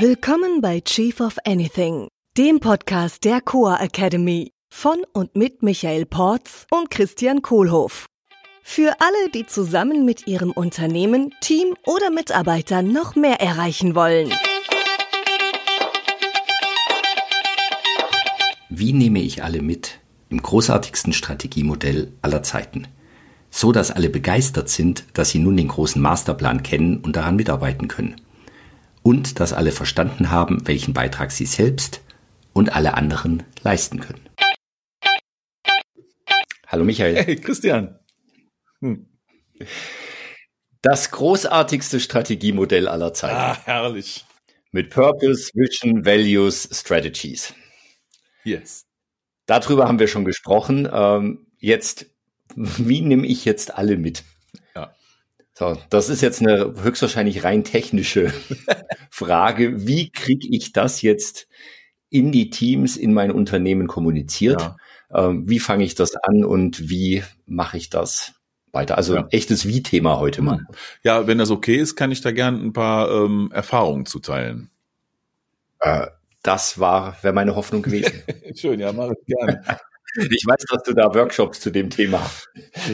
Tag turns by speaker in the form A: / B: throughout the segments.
A: Willkommen bei Chief of Anything, dem Podcast der Coa Academy von und mit Michael Porz und Christian Kohlhoff. Für alle, die zusammen mit ihrem Unternehmen, Team oder Mitarbeitern noch mehr erreichen wollen.
B: Wie nehme ich alle mit im großartigsten Strategiemodell aller Zeiten? So dass alle begeistert sind, dass sie nun den großen Masterplan kennen und daran mitarbeiten können und dass alle verstanden haben, welchen Beitrag sie selbst und alle anderen leisten können. Hallo Michael.
C: Hey Christian.
B: Hm. Das großartigste Strategiemodell aller Zeiten.
C: Ah, herrlich.
B: Mit Purpose, Vision, Values, Strategies.
C: Yes.
B: Darüber haben wir schon gesprochen. Ähm, jetzt, wie nehme ich jetzt alle mit? So, das ist jetzt eine höchstwahrscheinlich rein technische Frage. Wie kriege ich das jetzt in die Teams, in mein Unternehmen kommuniziert? Ja. Ähm, wie fange ich das an und wie mache ich das weiter? Also ja. echtes Wie-Thema heute mal.
C: Ja, wenn das okay ist, kann ich da gerne ein paar ähm, Erfahrungen zuteilen.
B: Äh, das war, wäre meine Hoffnung gewesen.
C: Schön, ja, mache ich gerne.
B: Ich weiß, dass du da Workshops zu dem Thema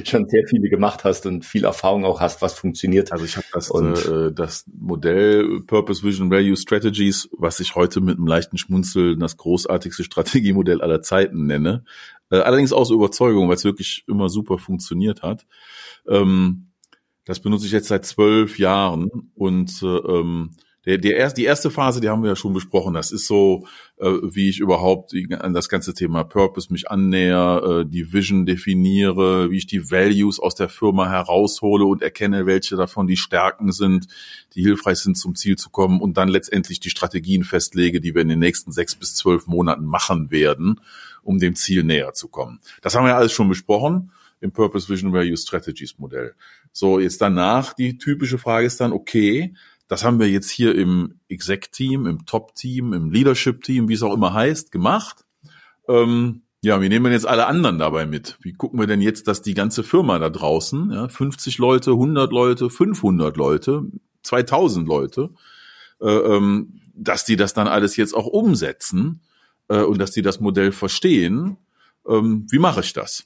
B: schon sehr viele gemacht hast und viel Erfahrung auch hast, was funktioniert.
C: Also ich habe das, äh, das Modell Purpose Vision Value Strategies, was ich heute mit einem leichten Schmunzeln das großartigste Strategiemodell aller Zeiten nenne. Äh, allerdings aus Überzeugung, weil es wirklich immer super funktioniert hat. Ähm, das benutze ich jetzt seit zwölf Jahren und äh, ähm, der, der erst, die erste Phase, die haben wir ja schon besprochen. Das ist so, äh, wie ich überhaupt an das ganze Thema Purpose mich annäher, äh, die Vision definiere, wie ich die Values aus der Firma heraushole und erkenne, welche davon die Stärken sind, die hilfreich sind, zum Ziel zu kommen und dann letztendlich die Strategien festlege, die wir in den nächsten sechs bis zwölf Monaten machen werden, um dem Ziel näher zu kommen. Das haben wir ja alles schon besprochen im Purpose Vision Value Strategies Modell. So, jetzt danach die typische Frage ist dann, okay, das haben wir jetzt hier im Exec-Team, im Top-Team, im Leadership-Team, wie es auch immer heißt, gemacht. Ähm, ja, wie nehmen wir jetzt alle anderen dabei mit? Wie gucken wir denn jetzt, dass die ganze Firma da draußen, ja, 50 Leute, 100 Leute, 500 Leute, 2000 Leute, äh, ähm, dass die das dann alles jetzt auch umsetzen äh, und dass die das Modell verstehen? Ähm, wie mache ich das?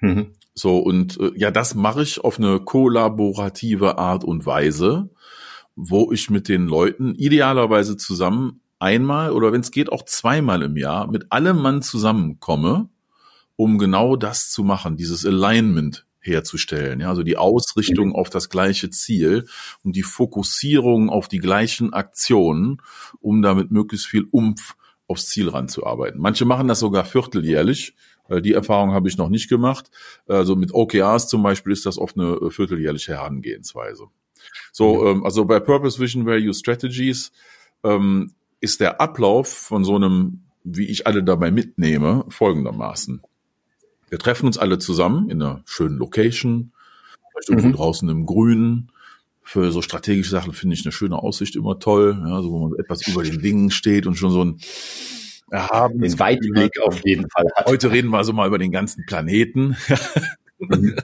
C: Mhm. So, und äh, ja, das mache ich auf eine kollaborative Art und Weise wo ich mit den Leuten idealerweise zusammen einmal oder wenn es geht auch zweimal im Jahr mit allem Mann zusammenkomme, um genau das zu machen, dieses Alignment herzustellen, ja, also die Ausrichtung auf das gleiche Ziel und die Fokussierung auf die gleichen Aktionen, um damit möglichst viel Umf aufs Ziel ranzuarbeiten. Manche machen das sogar vierteljährlich. Die Erfahrung habe ich noch nicht gemacht. Also mit OKRs zum Beispiel ist das oft eine vierteljährliche Herangehensweise. So, mhm. ähm, also bei Purpose Vision Value Strategies ähm, ist der Ablauf von so einem, wie ich alle dabei mitnehme, folgendermaßen. Wir treffen uns alle zusammen in einer schönen Location, vielleicht irgendwo mhm. draußen im Grünen. Für so strategische Sachen finde ich eine schöne Aussicht immer toll, ja, so wo man etwas über den Dingen steht und schon so ein
B: erhabenes den Weitblick auf jeden Fall
C: hat. Heute reden wir also mal über den ganzen Planeten.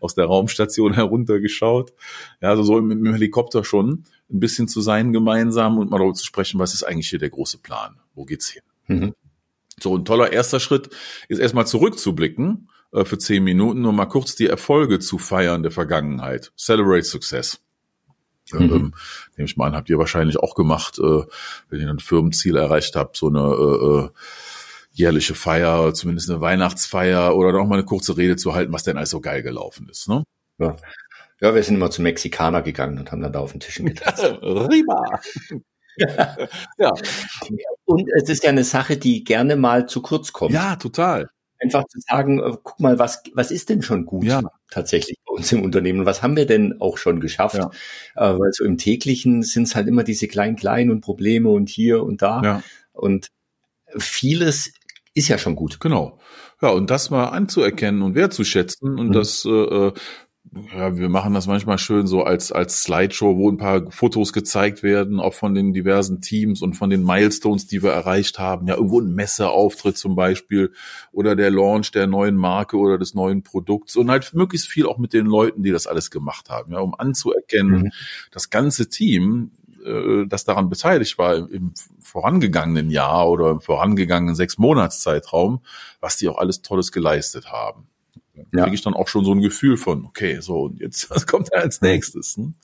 C: aus der Raumstation heruntergeschaut. Ja, also so mit dem Helikopter schon ein bisschen zu sein gemeinsam und mal darüber zu sprechen, was ist eigentlich hier der große Plan? Wo geht's hin? Mhm. So ein toller erster Schritt ist erstmal zurückzublicken äh, für zehn Minuten und mal kurz die Erfolge zu feiern der Vergangenheit. Celebrate Success. Mhm. Ähm, nehme ich mal an, habt ihr wahrscheinlich auch gemacht, äh, wenn ihr ein Firmenziel erreicht habt, so eine äh, äh jährliche Feier, zumindest eine Weihnachtsfeier oder noch mal eine kurze Rede zu halten, was denn alles so geil gelaufen ist. Ne?
B: Ja. ja, wir sind immer zum Mexikaner gegangen und haben dann da auf den Tischen getanzt. Rima! ja. Und es ist ja eine Sache, die gerne mal zu kurz kommt.
C: Ja, total.
B: Einfach zu sagen, äh, guck mal, was, was ist denn schon gut ja. tatsächlich bei uns im Unternehmen? Was haben wir denn auch schon geschafft? Ja. Äh, weil so im täglichen sind es halt immer diese kleinen, kleinen und Probleme und hier und da. Ja. Und vieles ist ja schon gut.
C: Genau. Ja, und das mal anzuerkennen und wertzuschätzen und mhm. das, äh, äh, ja, wir machen das manchmal schön so als, als Slideshow, wo ein paar Fotos gezeigt werden, auch von den diversen Teams und von den Milestones, die wir erreicht haben. Ja, irgendwo ein Messeauftritt zum Beispiel oder der Launch der neuen Marke oder des neuen Produkts und halt möglichst viel auch mit den Leuten, die das alles gemacht haben, ja, um anzuerkennen, mhm. das ganze Team äh, das daran beteiligt war im, im vorangegangenen Jahr oder im vorangegangenen sechs Monatszeitraum, was die auch alles Tolles geleistet haben. Da ja. kriege ich dann auch schon so ein Gefühl von, okay, so, und jetzt, was kommt da als nächstes? Ne?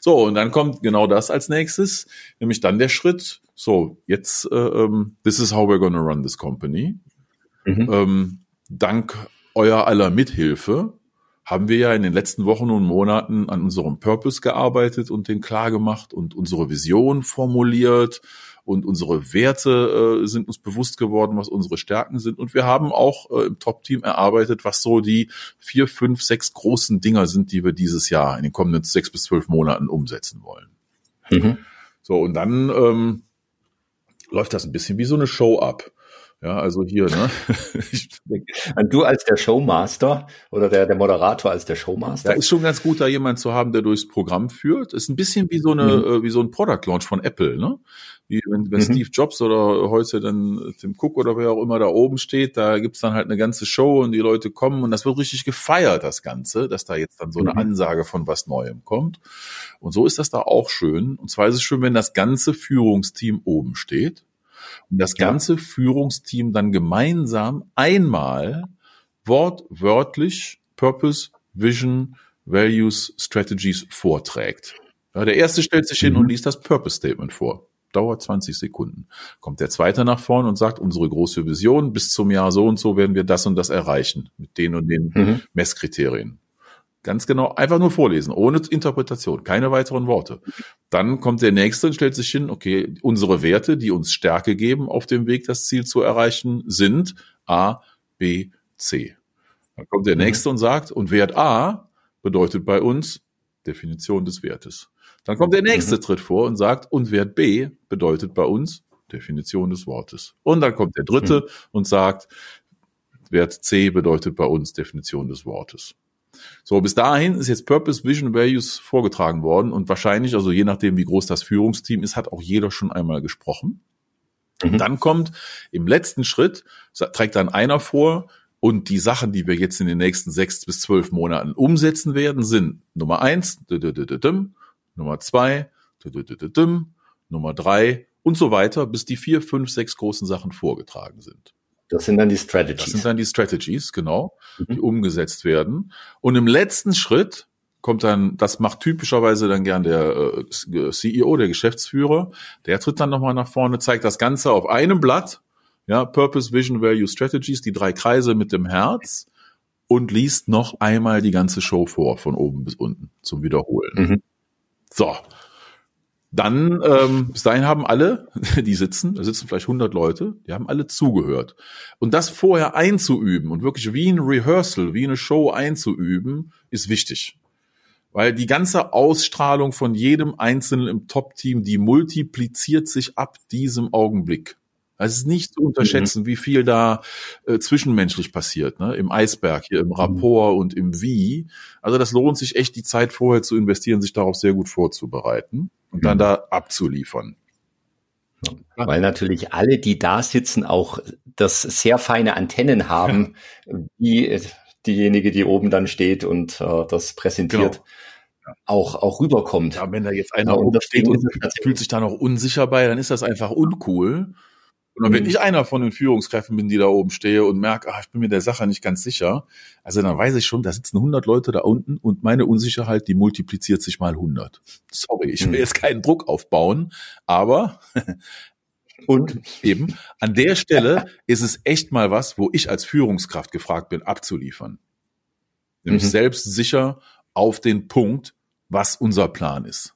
C: So, und dann kommt genau das als nächstes, nämlich dann der Schritt, so, jetzt, äh, ähm, this is how we're gonna run this company. Mhm. Ähm, dank euer aller Mithilfe haben wir ja in den letzten Wochen und Monaten an unserem Purpose gearbeitet und den klar gemacht und unsere Vision formuliert und unsere Werte äh, sind uns bewusst geworden, was unsere Stärken sind. Und wir haben auch äh, im Top-Team erarbeitet, was so die vier, fünf, sechs großen Dinger sind, die wir dieses Jahr in den kommenden sechs bis zwölf Monaten umsetzen wollen. Mhm. So, und dann ähm, läuft das ein bisschen wie so eine Show ab. Ja, also hier, ne?
B: du als der Showmaster oder der, der Moderator als der Showmaster.
C: Da ist schon ganz gut, da jemand zu haben, der durchs Programm führt. Ist ein bisschen wie so eine, mhm. äh, wie so ein Product Launch von Apple, ne? Wie wenn, wenn mhm. Steve Jobs oder heute dann Tim Cook oder wer auch immer da oben steht, da gibt's dann halt eine ganze Show und die Leute kommen und das wird richtig gefeiert, das Ganze, dass da jetzt dann so eine mhm. Ansage von was Neuem kommt. Und so ist das da auch schön. Und zwar ist es schön, wenn das ganze Führungsteam oben steht und das ganze ja. Führungsteam dann gemeinsam einmal wortwörtlich Purpose, Vision, Values, Strategies vorträgt. Ja, der erste stellt sich hin mhm. und liest das Purpose Statement vor. Dauert 20 Sekunden. Kommt der zweite nach vorn und sagt, unsere große Vision, bis zum Jahr so und so werden wir das und das erreichen, mit den und den mhm. Messkriterien. Ganz genau, einfach nur vorlesen, ohne Interpretation, keine weiteren Worte. Dann kommt der nächste und stellt sich hin, okay, unsere Werte, die uns Stärke geben auf dem Weg, das Ziel zu erreichen, sind A, B, C. Dann kommt der mhm. nächste und sagt, und Wert A bedeutet bei uns Definition des Wertes. Dann kommt der nächste mhm. tritt vor und sagt, und Wert B bedeutet bei uns Definition des Wortes. Und dann kommt der dritte mhm. und sagt, Wert C bedeutet bei uns Definition des Wortes. So, bis dahin ist jetzt Purpose, Vision, Values vorgetragen worden und wahrscheinlich, also je nachdem, wie groß das Führungsteam ist, hat auch jeder schon einmal gesprochen. Mhm. Und dann kommt im letzten Schritt, trägt dann einer vor, und die Sachen, die wir jetzt in den nächsten sechs bis zwölf Monaten umsetzen werden, sind Nummer eins, Nummer zwei, Nummer drei und so weiter, bis die vier, fünf, sechs großen Sachen vorgetragen sind.
B: Das sind dann die Strategies.
C: Das sind dann die Strategies, genau, mhm. die umgesetzt werden. Und im letzten Schritt kommt dann, das macht typischerweise dann gern der äh, CEO, der Geschäftsführer, der tritt dann nochmal nach vorne, zeigt das Ganze auf einem Blatt, ja, Purpose, Vision, Value, Strategies, die drei Kreise mit dem Herz und liest noch einmal die ganze Show vor, von oben bis unten, zum Wiederholen. Mhm. So, dann, ähm, bis dahin haben alle, die sitzen, da sitzen vielleicht 100 Leute, die haben alle zugehört. Und das vorher einzuüben und wirklich wie ein Rehearsal, wie eine Show einzuüben, ist wichtig. Weil die ganze Ausstrahlung von jedem Einzelnen im Top-Team, die multipliziert sich ab diesem Augenblick. Es ist nicht zu unterschätzen, mhm. wie viel da äh, zwischenmenschlich passiert, ne? im Eisberg, hier im mhm. Rapport mhm. und im Wie. Also das lohnt sich echt, die Zeit vorher zu investieren, sich darauf sehr gut vorzubereiten und dann mhm. da abzuliefern.
B: Weil natürlich alle, die da sitzen, auch das sehr feine Antennen haben, wie diejenige, die oben dann steht und äh, das präsentiert. Genau. Auch, auch rüberkommt.
C: Ja, wenn da jetzt einer ja, steht und fühlt sich da noch unsicher bei, dann ist das einfach uncool. Und wenn mhm. ich einer von den Führungskräften bin, die da oben stehe und merke, ach, ich bin mir der Sache nicht ganz sicher, also dann weiß ich schon, da sitzen 100 Leute da unten und meine Unsicherheit, die multipliziert sich mal 100. Sorry, ich will mhm. jetzt keinen Druck aufbauen, aber und eben an der Stelle ist es echt mal was, wo ich als Führungskraft gefragt bin, abzuliefern. Nämlich mhm. selbstsicher auf den Punkt, was unser Plan ist.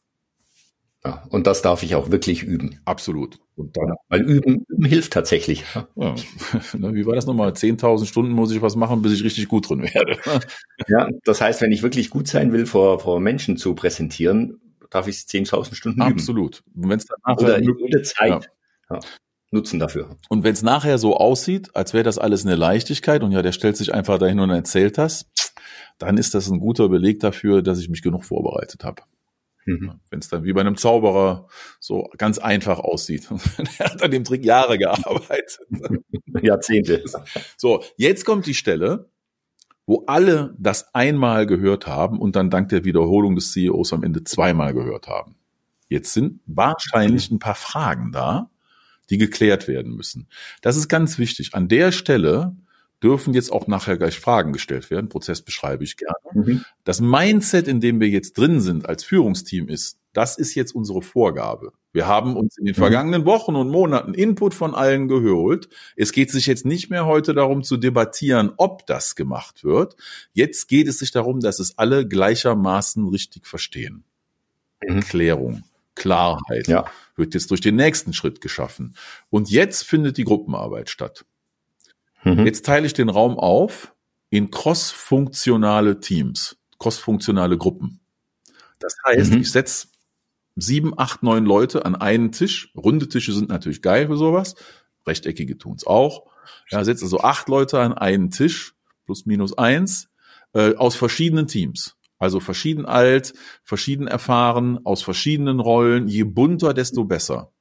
B: Ja, und das darf ich auch wirklich üben.
C: Absolut.
B: Und dann, weil üben, üben hilft tatsächlich.
C: Ja. Wie war das nochmal? 10.000 Stunden muss ich was machen, bis ich richtig gut drin werde.
B: Ja, das heißt, wenn ich wirklich gut sein will, vor, vor Menschen zu präsentieren, darf ich 10.000 Stunden
C: üben. Absolut.
B: Und wenn es dann Oder jede Zeit ja. nutzen dafür.
C: Und wenn es nachher so aussieht, als wäre das alles eine Leichtigkeit und ja, der stellt sich einfach dahin und erzählt das, dann ist das ein guter Beleg dafür, dass ich mich genug vorbereitet habe. Mhm. Wenn es dann wie bei einem Zauberer so ganz einfach aussieht. er hat an dem Trick Jahre gearbeitet.
B: Jahrzehnte.
C: So, jetzt kommt die Stelle, wo alle das einmal gehört haben und dann dank der Wiederholung des CEOs am Ende zweimal gehört haben. Jetzt sind wahrscheinlich ein paar Fragen da, die geklärt werden müssen. Das ist ganz wichtig. An der Stelle dürfen jetzt auch nachher gleich Fragen gestellt werden. Prozess beschreibe ich gerne. Mhm. Das Mindset, in dem wir jetzt drin sind als Führungsteam ist, das ist jetzt unsere Vorgabe. Wir haben uns in den mhm. vergangenen Wochen und Monaten Input von allen geholt. Es geht sich jetzt nicht mehr heute darum zu debattieren, ob das gemacht wird. Jetzt geht es sich darum, dass es alle gleichermaßen richtig verstehen. Mhm. Klärung, Klarheit ja. wird jetzt durch den nächsten Schritt geschaffen. Und jetzt findet die Gruppenarbeit statt. Mhm. Jetzt teile ich den Raum auf in crossfunktionale Teams, crossfunktionale Gruppen. Das heißt, mhm. ich setze sieben, acht, neun Leute an einen Tisch. Runde Tische sind natürlich geil für sowas. Rechteckige tun's auch. Ja, setze also acht Leute an einen Tisch, plus minus eins, äh, aus verschiedenen Teams. Also verschieden alt, verschieden erfahren, aus verschiedenen Rollen. Je bunter, desto besser.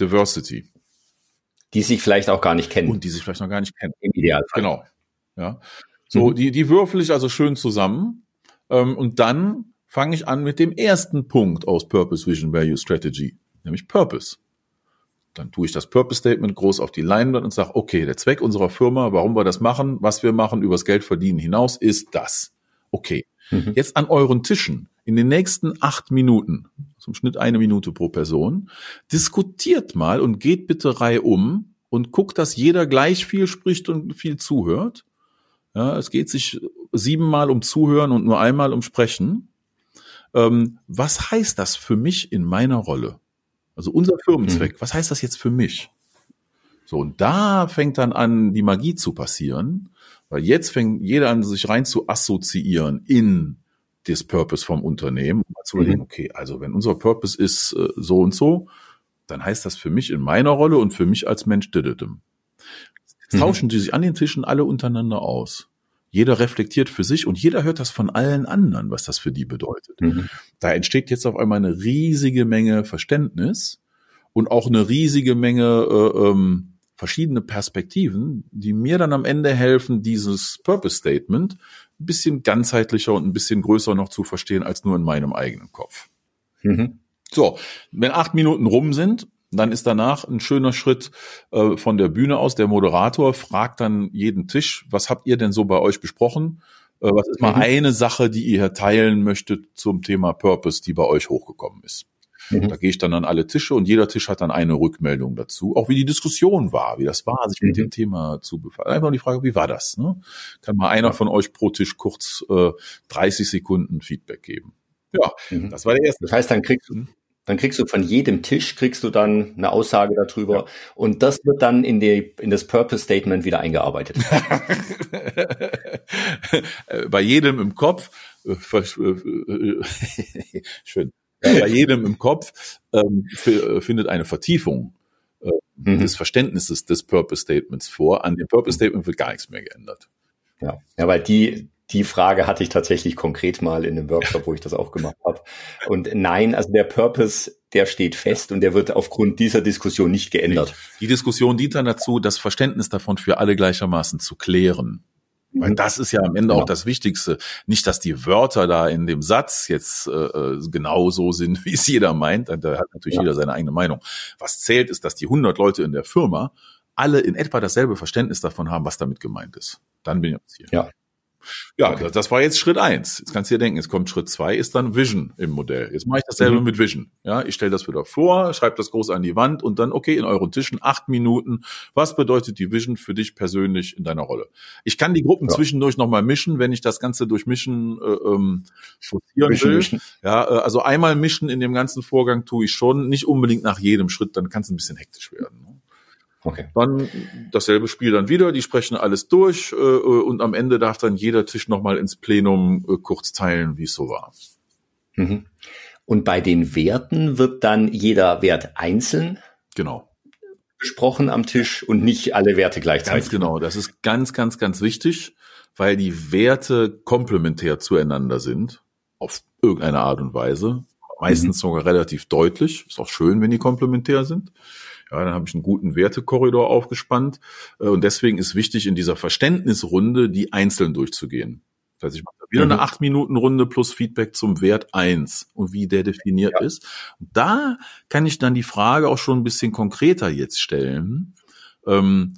C: Diversity.
B: Die sich vielleicht auch gar nicht kennen.
C: Und die sich vielleicht noch gar nicht kennen. Im Idealfall. Genau. Ja. So, mhm. die, die würfel ich also schön zusammen. Ähm, und dann fange ich an mit dem ersten Punkt aus Purpose Vision Value Strategy, nämlich Purpose. Dann tue ich das Purpose Statement groß auf die Leinwand und sage, okay, der Zweck unserer Firma, warum wir das machen, was wir machen, übers Geld verdienen hinaus, ist das. Okay. Mhm. Jetzt an euren Tischen in den nächsten acht Minuten, zum Schnitt eine Minute pro Person, diskutiert mal und geht bitte Reihe um und guckt, dass jeder gleich viel spricht und viel zuhört. Ja, es geht sich siebenmal um Zuhören und nur einmal um Sprechen. Ähm, was heißt das für mich in meiner Rolle? Also unser Firmenzweck, mhm. was heißt das jetzt für mich? So, und da fängt dann an, die Magie zu passieren, weil jetzt fängt jeder an, sich rein zu assoziieren in das Purpose vom Unternehmen, um zu überlegen, mhm. okay, also wenn unser Purpose ist äh, so und so, dann heißt das für mich in meiner Rolle und für mich als Mensch dididim. Jetzt mhm. tauschen die sich an den Tischen alle untereinander aus. Jeder reflektiert für sich und jeder hört das von allen anderen, was das für die bedeutet. Mhm. Da entsteht jetzt auf einmal eine riesige Menge Verständnis und auch eine riesige Menge äh, ähm, verschiedene Perspektiven, die mir dann am Ende helfen, dieses Purpose Statement ein bisschen ganzheitlicher und ein bisschen größer noch zu verstehen als nur in meinem eigenen Kopf. Mhm. So, wenn acht Minuten rum sind, dann ist danach ein schöner Schritt äh, von der Bühne aus. Der Moderator fragt dann jeden Tisch, was habt ihr denn so bei euch besprochen? Äh, was ist mal mhm. eine Sache, die ihr teilen möchtet zum Thema Purpose, die bei euch hochgekommen ist? Mhm. Da gehe ich dann an alle Tische und jeder Tisch hat dann eine Rückmeldung dazu, auch wie die Diskussion war, wie das war, sich mhm. mit dem Thema zu befassen. Einfach die Frage, wie war das? Ne? Kann mal einer von euch pro Tisch kurz äh, 30 Sekunden Feedback geben.
B: Ja, mhm. das war der erste. Das heißt, dann kriegst du, dann kriegst du von jedem Tisch kriegst du dann eine Aussage darüber ja. und das wird dann in die in das Purpose Statement wieder eingearbeitet.
C: Bei jedem im Kopf äh, äh, schön bei jedem im Kopf ähm, äh, findet eine Vertiefung äh, mhm. des Verständnisses des Purpose Statements vor. An dem Purpose Statement wird gar nichts mehr geändert.
B: Ja, ja weil die, die Frage hatte ich tatsächlich konkret mal in einem Workshop, wo ich das auch gemacht habe. Und nein, also der Purpose, der steht fest und der wird aufgrund dieser Diskussion nicht geändert.
C: Die Diskussion dient dann dazu, das Verständnis davon für alle gleichermaßen zu klären. Weil mhm. das ist ja am Ende auch das Wichtigste. Nicht, dass die Wörter da in dem Satz jetzt äh, äh genau so sind, wie es jeder meint. Da hat natürlich ja. jeder seine eigene Meinung. Was zählt, ist, dass die 100 Leute in der Firma alle in etwa dasselbe Verständnis davon haben, was damit gemeint ist. Dann bin ich am Ziel.
B: Ja.
C: Ja, okay. das war jetzt Schritt eins. Jetzt kannst du dir denken, jetzt kommt Schritt zwei, ist dann Vision im Modell. Jetzt mache ich dasselbe mhm. mit Vision. Ja, ich stelle das wieder vor, schreibe das groß an die Wand und dann, okay, in euren Tischen acht Minuten. Was bedeutet die Vision für dich persönlich in deiner Rolle? Ich kann die Gruppen ja. zwischendurch nochmal mischen, wenn ich das Ganze durch Mischen äh, ähm, forcieren mischen, will. Mischen. Ja, äh, also einmal mischen in dem ganzen Vorgang tue ich schon, nicht unbedingt nach jedem Schritt, dann kann es ein bisschen hektisch werden. Okay. Dann dasselbe Spiel dann wieder, die sprechen alles durch äh, und am Ende darf dann jeder Tisch nochmal ins Plenum äh, kurz teilen, wie es so war.
B: Mhm. Und bei den Werten wird dann jeder Wert einzeln
C: genau.
B: besprochen am Tisch und nicht alle Werte gleichzeitig.
C: Ganz genau, das ist ganz, ganz, ganz wichtig, weil die Werte komplementär zueinander sind, auf irgendeine Art und Weise. Meistens mhm. sogar relativ deutlich. Ist auch schön, wenn die komplementär sind. Ja, dann habe ich einen guten Wertekorridor aufgespannt. Äh, und deswegen ist wichtig, in dieser Verständnisrunde die einzeln durchzugehen. Das heißt, ich mache wieder mhm. eine 8-Minuten-Runde plus Feedback zum Wert 1 und wie der definiert ja. ist. Und da kann ich dann die Frage auch schon ein bisschen konkreter jetzt stellen. Ähm,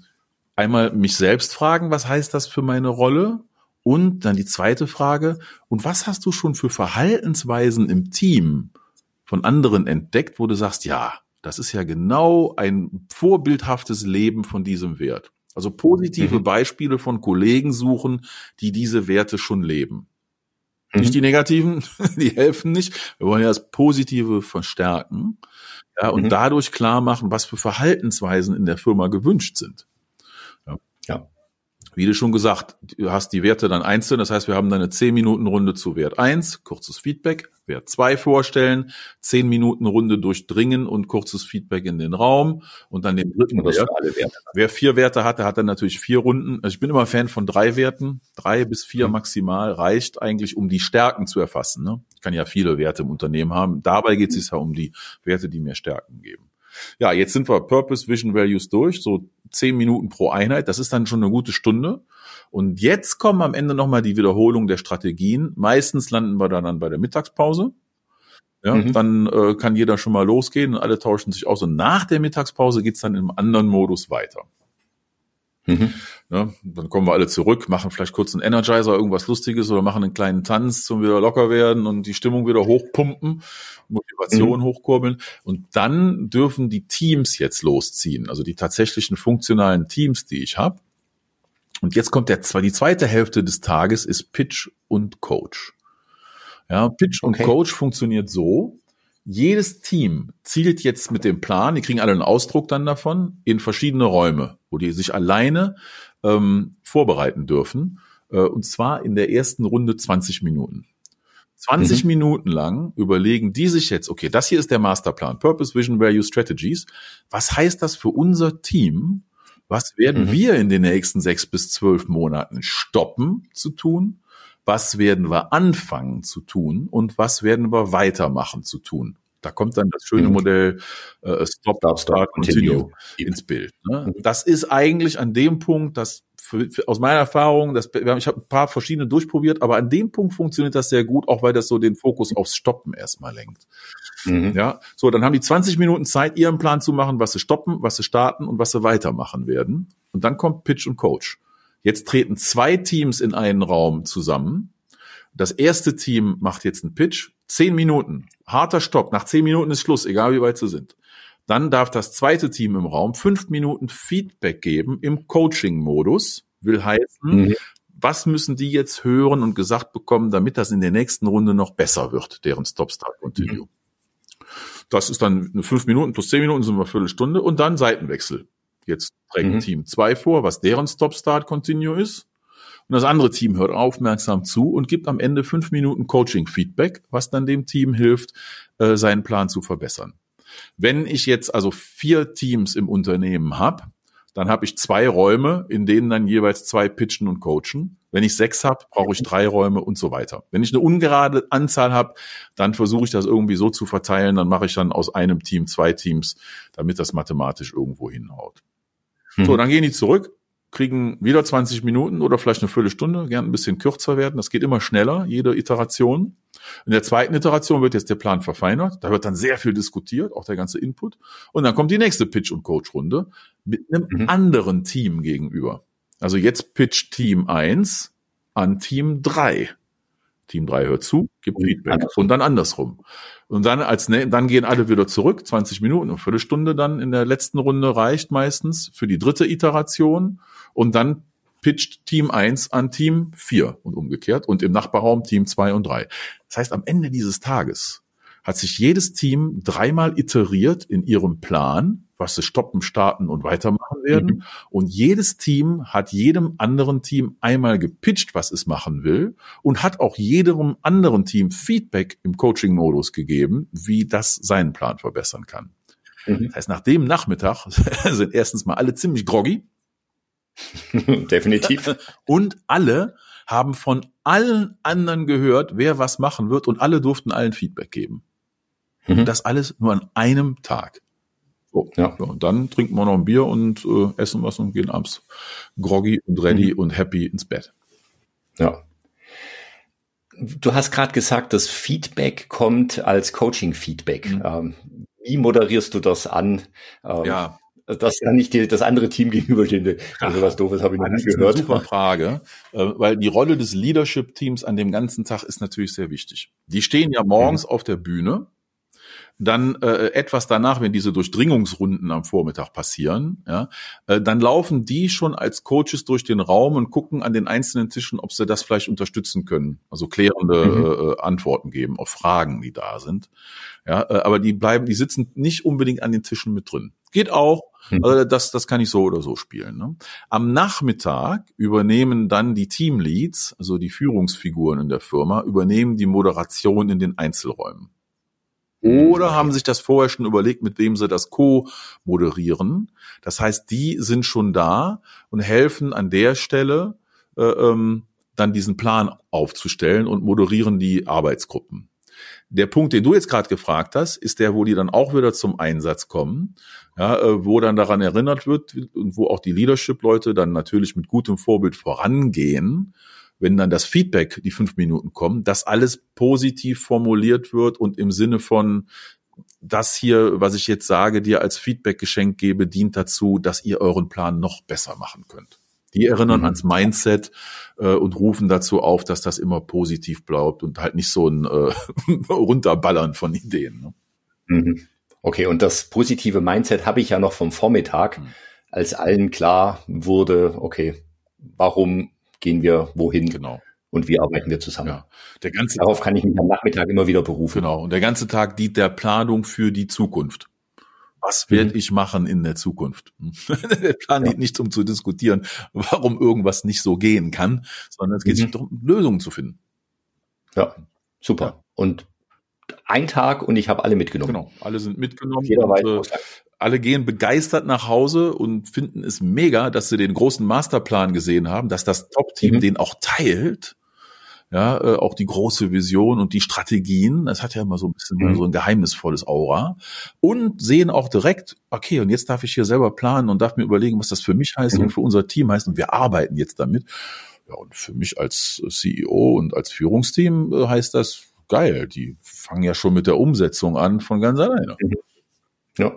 C: einmal mich selbst fragen, was heißt das für meine Rolle? Und dann die zweite Frage, und was hast du schon für Verhaltensweisen im Team von anderen entdeckt, wo du sagst, ja, das ist ja genau ein vorbildhaftes Leben von diesem Wert. Also positive mhm. Beispiele von Kollegen suchen, die diese Werte schon leben. Mhm. Nicht die negativen, die helfen nicht. Wir wollen ja das Positive verstärken. Ja, und mhm. dadurch klar machen, was für Verhaltensweisen in der Firma gewünscht sind. Ja. ja wie du schon gesagt, du hast die Werte dann einzeln. Das heißt, wir haben dann eine 10-Minuten-Runde zu Wert 1, kurzes Feedback, Wert 2 vorstellen, 10 Minuten Runde durchdringen und kurzes Feedback in den Raum und dann den dritten Wert. Wer vier Werte hat, der hat dann natürlich vier Runden. Also ich bin immer Fan von drei Werten. Drei bis vier mhm. maximal reicht eigentlich, um die Stärken zu erfassen. Ne? Ich kann ja viele Werte im Unternehmen haben. Dabei geht es sich ja um die Werte, die mir Stärken geben. Ja, jetzt sind wir Purpose, Vision, Values durch, so zehn Minuten pro Einheit. Das ist dann schon eine gute Stunde. Und jetzt kommen am Ende nochmal die Wiederholung der Strategien. Meistens landen wir dann bei der Mittagspause. Ja, mhm. dann äh, kann jeder schon mal losgehen und alle tauschen sich aus. Und nach der Mittagspause geht's dann im anderen Modus weiter. Mhm. Ja, dann kommen wir alle zurück, machen vielleicht kurz einen Energizer, irgendwas Lustiges oder machen einen kleinen Tanz zum wieder locker werden und die Stimmung wieder hochpumpen, Motivation mhm. hochkurbeln. Und dann dürfen die Teams jetzt losziehen, also die tatsächlichen funktionalen Teams, die ich habe. Und jetzt kommt der, die zweite Hälfte des Tages ist Pitch und Coach. Ja, Pitch okay. und Coach funktioniert so, jedes Team zielt jetzt mit dem Plan, die kriegen alle einen Ausdruck dann davon, in verschiedene Räume, wo die sich alleine ähm, vorbereiten dürfen. Äh, und zwar in der ersten Runde 20 Minuten. 20 mhm. Minuten lang überlegen die sich jetzt, okay, das hier ist der Masterplan, Purpose, Vision, Value, Strategies. Was heißt das für unser Team? Was werden mhm. wir in den nächsten sechs bis zwölf Monaten stoppen zu tun? was werden wir anfangen zu tun und was werden wir weitermachen zu tun. Da kommt dann das schöne mhm. Modell äh, Stop, Stop, Start, Continue, continue ins Bild. Ne? Mhm. Das ist eigentlich an dem Punkt, dass für, für, aus meiner Erfahrung, das, ich habe ein paar verschiedene durchprobiert, aber an dem Punkt funktioniert das sehr gut, auch weil das so den Fokus aufs Stoppen erstmal lenkt. Mhm. Ja, so dann haben die 20 Minuten Zeit, ihren Plan zu machen, was sie stoppen, was sie starten und was sie weitermachen werden. Und dann kommt Pitch und Coach. Jetzt treten zwei Teams in einen Raum zusammen. Das erste Team macht jetzt einen Pitch, zehn Minuten, harter Stopp, nach zehn Minuten ist Schluss, egal wie weit sie sind. Dann darf das zweite Team im Raum fünf Minuten Feedback geben im Coaching-Modus, will heißen, mhm. was müssen die jetzt hören und gesagt bekommen, damit das in der nächsten Runde noch besser wird, deren Stop-Start-Continue. Mhm. Das ist dann eine fünf Minuten plus zehn Minuten sind wir eine Viertelstunde und dann Seitenwechsel. Jetzt trägt mhm. Team 2 vor, was deren Stop-Start-Continue ist. Und das andere Team hört aufmerksam zu und gibt am Ende fünf Minuten Coaching-Feedback, was dann dem Team hilft, äh, seinen Plan zu verbessern. Wenn ich jetzt also vier Teams im Unternehmen habe, dann habe ich zwei Räume, in denen dann jeweils zwei pitchen und coachen. Wenn ich sechs habe, brauche ich drei Räume und so weiter. Wenn ich eine ungerade Anzahl habe, dann versuche ich das irgendwie so zu verteilen, dann mache ich dann aus einem Team zwei Teams, damit das mathematisch irgendwo hinhaut. Mhm. So, dann gehen die zurück, kriegen wieder 20 Minuten oder vielleicht eine Viertelstunde, gern ein bisschen kürzer werden. Das geht immer schneller, jede Iteration. In der zweiten Iteration wird jetzt der Plan verfeinert. Da wird dann sehr viel diskutiert, auch der ganze Input. Und dann kommt die nächste Pitch- und Coach-Runde mit einem mhm. anderen Team gegenüber. Also jetzt pitcht Team 1 an Team 3. Team 3 hört zu, gibt Feedback und dann andersrum. Und dann als dann gehen alle wieder zurück, 20 Minuten, eine Viertelstunde dann in der letzten Runde reicht meistens für die dritte Iteration und dann pitcht Team 1 an Team 4 und umgekehrt und im Nachbarraum Team 2 und 3. Das heißt, am Ende dieses Tages hat sich jedes Team dreimal iteriert in ihrem Plan, was sie stoppen, starten und weitermachen werden. Mhm. Und jedes Team hat jedem anderen Team einmal gepitcht, was es machen will und hat auch jedem anderen Team Feedback im Coaching-Modus gegeben, wie das seinen Plan verbessern kann. Mhm. Das heißt, nach dem Nachmittag sind erstens mal alle ziemlich groggy
B: Definitiv.
C: Und alle haben von allen anderen gehört, wer was machen wird und alle durften allen Feedback geben. Mhm. Das alles nur an einem Tag. So, ja. ja. Und dann trinken wir noch ein Bier und äh, essen was und gehen abends groggy und ready mhm. und happy ins Bett.
B: Ja. Du hast gerade gesagt, das Feedback kommt als Coaching-Feedback. Mhm. Ähm, wie moderierst du das an?
C: Ähm, ja.
B: Das kann nicht die, das andere Team gegenüberstehen. Also was Doofes habe ich noch nie gehört.
C: Das ist eine super Frage, äh, weil die Rolle des Leadership-Teams an dem ganzen Tag ist natürlich sehr wichtig. Die stehen ja morgens mhm. auf der Bühne dann äh, etwas danach, wenn diese Durchdringungsrunden am Vormittag passieren, ja, äh, dann laufen die schon als Coaches durch den Raum und gucken an den einzelnen Tischen, ob sie das vielleicht unterstützen können. Also klärende mhm. äh, Antworten geben auf Fragen, die da sind. Ja, äh, aber die bleiben, die sitzen nicht unbedingt an den Tischen mit drin. Geht auch, mhm. also das, das kann ich so oder so spielen. Ne? Am Nachmittag übernehmen dann die Teamleads, also die Führungsfiguren in der Firma, übernehmen die Moderation in den Einzelräumen. Oder haben sich das vorher schon überlegt, mit wem sie das co-moderieren. Das heißt, die sind schon da und helfen an der Stelle äh, ähm, dann diesen Plan aufzustellen und moderieren die Arbeitsgruppen. Der Punkt, den du jetzt gerade gefragt hast, ist der, wo die dann auch wieder zum Einsatz kommen, ja, äh, wo dann daran erinnert wird und wo auch die Leadership-Leute dann natürlich mit gutem Vorbild vorangehen wenn dann das Feedback, die fünf Minuten kommen, dass alles positiv formuliert wird und im Sinne von, das hier, was ich jetzt sage, dir als Feedback geschenkt gebe, dient dazu, dass ihr euren Plan noch besser machen könnt. Die erinnern mhm. ans Mindset äh, und rufen dazu auf, dass das immer positiv bleibt und halt nicht so ein äh, Runterballern von Ideen. Ne?
B: Mhm. Okay, und das positive Mindset habe ich ja noch vom Vormittag, mhm. als allen klar wurde, okay, warum gehen wir wohin
C: genau.
B: und wie arbeiten wir zusammen. Ja.
C: Der ganze
B: Darauf kann ich mich am Nachmittag immer wieder berufen.
C: Genau. Und der ganze Tag dient der Planung für die Zukunft. Was werde mhm. ich machen in der Zukunft? der Plan ja. dient nicht um zu diskutieren, warum irgendwas nicht so gehen kann, sondern es geht mhm. darum, Lösungen zu finden.
B: Ja, super. Ja. Und ein Tag und ich habe alle mitgenommen.
C: Genau, alle sind mitgenommen. Jeder weiß, äh, alle gehen begeistert nach Hause und finden es mega, dass sie den großen Masterplan gesehen haben, dass das Top-Team mhm. den auch teilt. Ja, äh, auch die große Vision und die Strategien, das hat ja immer so ein bisschen mhm. so ein geheimnisvolles Aura. Und sehen auch direkt, okay, und jetzt darf ich hier selber planen und darf mir überlegen, was das für mich heißt mhm. und für unser Team heißt. Und wir arbeiten jetzt damit. Ja, und für mich als CEO und als Führungsteam äh, heißt das geil. Die fangen ja schon mit der Umsetzung an von ganz alleine. Mhm.
B: Ja.